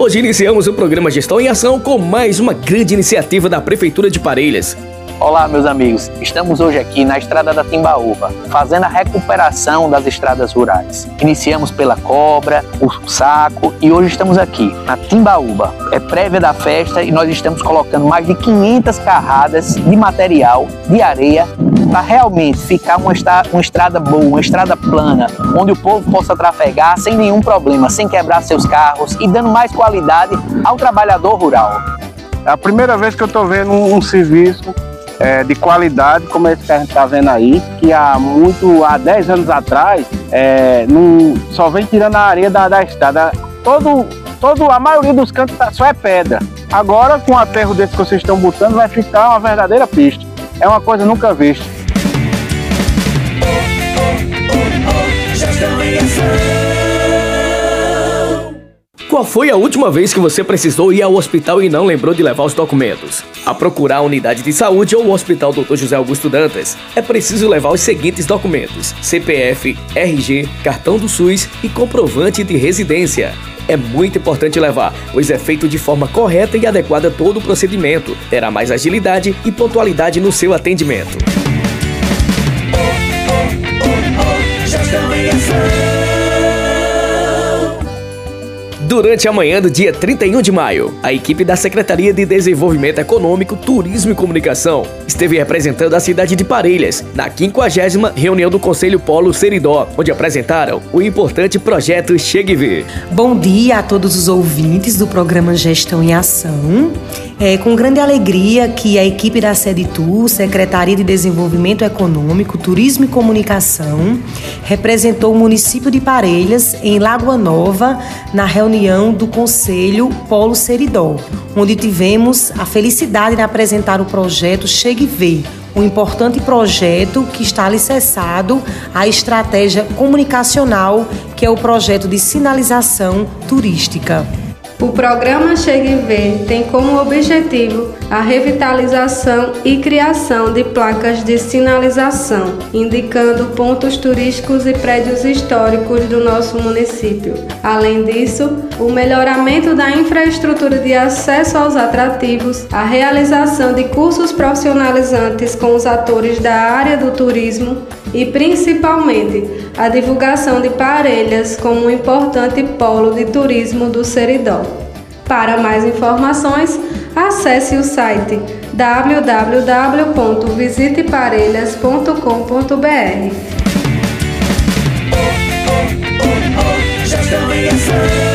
Hoje iniciamos o programa Gestão em Ação com mais uma grande iniciativa da Prefeitura de Parelhas. Olá, meus amigos. Estamos hoje aqui na Estrada da Timbaúba, fazendo a recuperação das estradas rurais. Iniciamos pela Cobra, o Saco e hoje estamos aqui na Timbaúba. É prévia da festa e nós estamos colocando mais de 500 carradas de material de areia para realmente ficar uma estrada, uma estrada boa, uma estrada plana, onde o povo possa trafegar sem nenhum problema, sem quebrar seus carros e dando mais qualidade ao trabalhador rural. É a primeira vez que eu estou vendo um, um serviço é, de qualidade, como esse que a gente está vendo aí, que há muito, há 10 anos atrás, é, só vem tirando a areia da, da estrada. Todo, todo, a maioria dos cantos tá, só é pedra. Agora, com o aterro desse que vocês estão botando, vai ficar uma verdadeira pista. É uma coisa nunca vista. Qual foi a última vez que você precisou ir ao hospital e não lembrou de levar os documentos? A procurar a unidade de saúde ou o Hospital Dr. José Augusto Dantas, é preciso levar os seguintes documentos: CPF, RG, cartão do SUS e comprovante de residência. É muito importante levar, pois é feito de forma correta e adequada todo o procedimento. Terá mais agilidade e pontualidade no seu atendimento. Durante a manhã do dia 31 de maio, a equipe da Secretaria de Desenvolvimento Econômico, Turismo e Comunicação esteve representando a cidade de Parelhas na 50 reunião do Conselho Polo Seridó, onde apresentaram o importante projeto Chegue Ver. Bom dia a todos os ouvintes do programa Gestão em Ação. É com grande alegria que a equipe da SEDTU, Secretaria de Desenvolvimento Econômico, Turismo e Comunicação, representou o município de Parelhas em Lagoa Nova na reunião do Conselho Polo Seridó, onde tivemos a felicidade de apresentar o projeto Chegue Ver, um importante projeto que está alicerçado à estratégia comunicacional, que é o projeto de sinalização turística. O programa Chegue Ver tem como objetivo a revitalização e criação de placas de sinalização, indicando pontos turísticos e prédios históricos do nosso município. Além disso, o melhoramento da infraestrutura de acesso aos atrativos, a realização de cursos profissionalizantes com os atores da área do turismo e, principalmente, a divulgação de Parelhas como um importante polo de turismo do Seridó. Para mais informações, acesse o site www.visiteparelhas.com.br.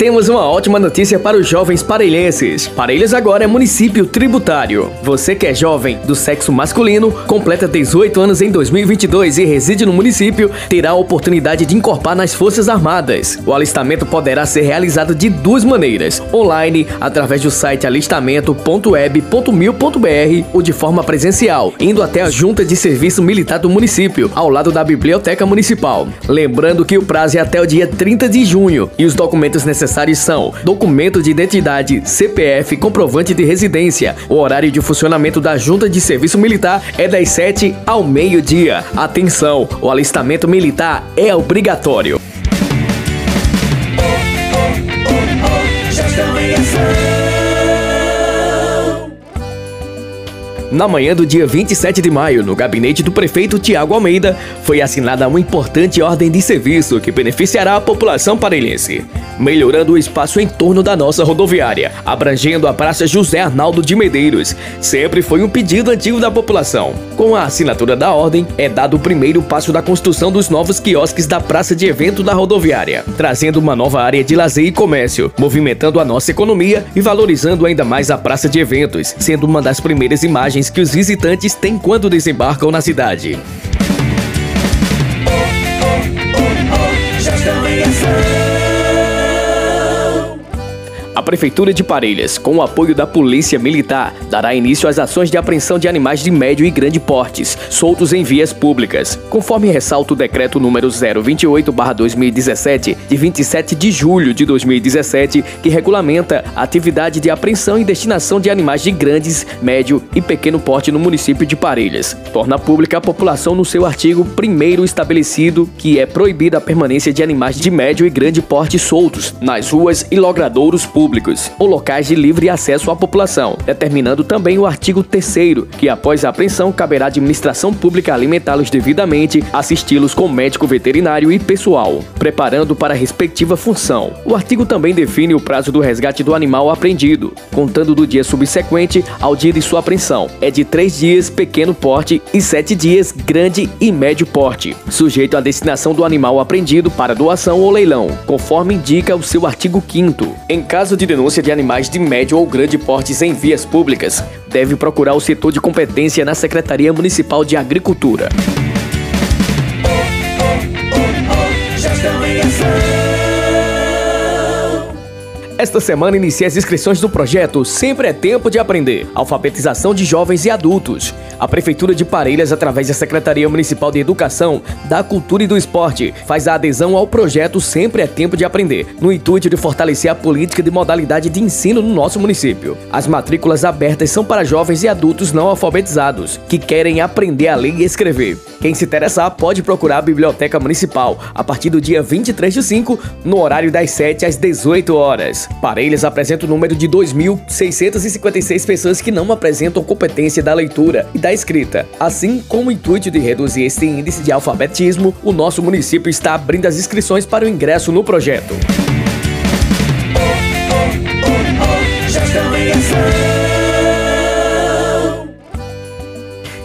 Temos uma ótima notícia para os jovens parelhenses. Parelhas agora é município tributário. Você que é jovem do sexo masculino, completa 18 anos em 2022 e reside no município, terá a oportunidade de incorporar nas Forças Armadas. O alistamento poderá ser realizado de duas maneiras: online, através do site alistamento.web.mil.br ou de forma presencial, indo até a Junta de Serviço Militar do município, ao lado da Biblioteca Municipal. Lembrando que o prazo é até o dia 30 de junho e os documentos necessários necessários são documento de identidade, CPF, comprovante de residência. O horário de funcionamento da Junta de Serviço Militar é das 7 ao meio-dia. Atenção, o alistamento militar é obrigatório. Na manhã do dia 27 de maio, no gabinete do prefeito Tiago Almeida, foi assinada uma importante ordem de serviço que beneficiará a população parelhense. Melhorando o espaço em torno da nossa rodoviária, abrangendo a Praça José Arnaldo de Medeiros. Sempre foi um pedido antigo da população. Com a assinatura da ordem, é dado o primeiro passo da construção dos novos quiosques da Praça de Evento da rodoviária, trazendo uma nova área de lazer e comércio, movimentando a nossa economia e valorizando ainda mais a Praça de Eventos, sendo uma das primeiras imagens que os visitantes têm quando desembarcam na cidade. A Prefeitura de Parelhas, com o apoio da Polícia Militar, dará início às ações de apreensão de animais de médio e grande portes, soltos em vias públicas, conforme ressalta o decreto número 028/2017, de 27 de julho de 2017, que regulamenta a atividade de apreensão e destinação de animais de grandes, médio e pequeno porte no município de Parelhas. Torna pública a população no seu artigo primeiro estabelecido que é proibida a permanência de animais de médio e grande porte soltos nas ruas e logradouros públicos públicos ou locais de livre acesso à população, determinando também o artigo 3 que após a apreensão caberá à administração pública alimentá-los devidamente, assisti-los com médico veterinário e pessoal, preparando para a respectiva função. O artigo também define o prazo do resgate do animal apreendido, contando do dia subsequente ao dia de sua apreensão. É de três dias pequeno porte e sete dias grande e médio porte, sujeito à destinação do animal apreendido para doação ou leilão, conforme indica o seu artigo 5 Em caso de denúncia de animais de médio ou grande porte em vias públicas, deve procurar o setor de competência na Secretaria Municipal de Agricultura. Esta semana inicia as inscrições do projeto Sempre é Tempo de Aprender, alfabetização de jovens e adultos. A Prefeitura de Parelhas, através da Secretaria Municipal de Educação, da Cultura e do Esporte, faz a adesão ao projeto Sempre é Tempo de Aprender, no intuito de fortalecer a política de modalidade de ensino no nosso município. As matrículas abertas são para jovens e adultos não alfabetizados, que querem aprender a ler e escrever. Quem se interessar pode procurar a Biblioteca Municipal a partir do dia 23 de 5, no horário das 7 às 18 horas. Parelhas apresenta o número de 2.656 pessoas que não apresentam competência da leitura e da escrita. Assim, com o intuito de reduzir esse índice de alfabetismo, o nosso município está abrindo as inscrições para o ingresso no projeto.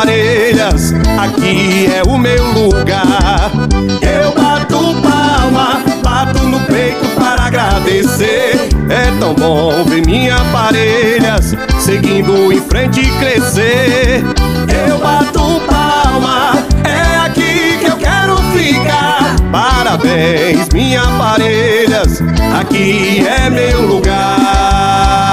Parelhas, aqui é o meu lugar. Eu bato palma, bato no peito para agradecer. É tão bom ver minha Parelhas seguindo em frente e crescer. Eu bato palma, é aqui que eu quero ficar. Parabéns, minha Parelhas, aqui é meu lugar.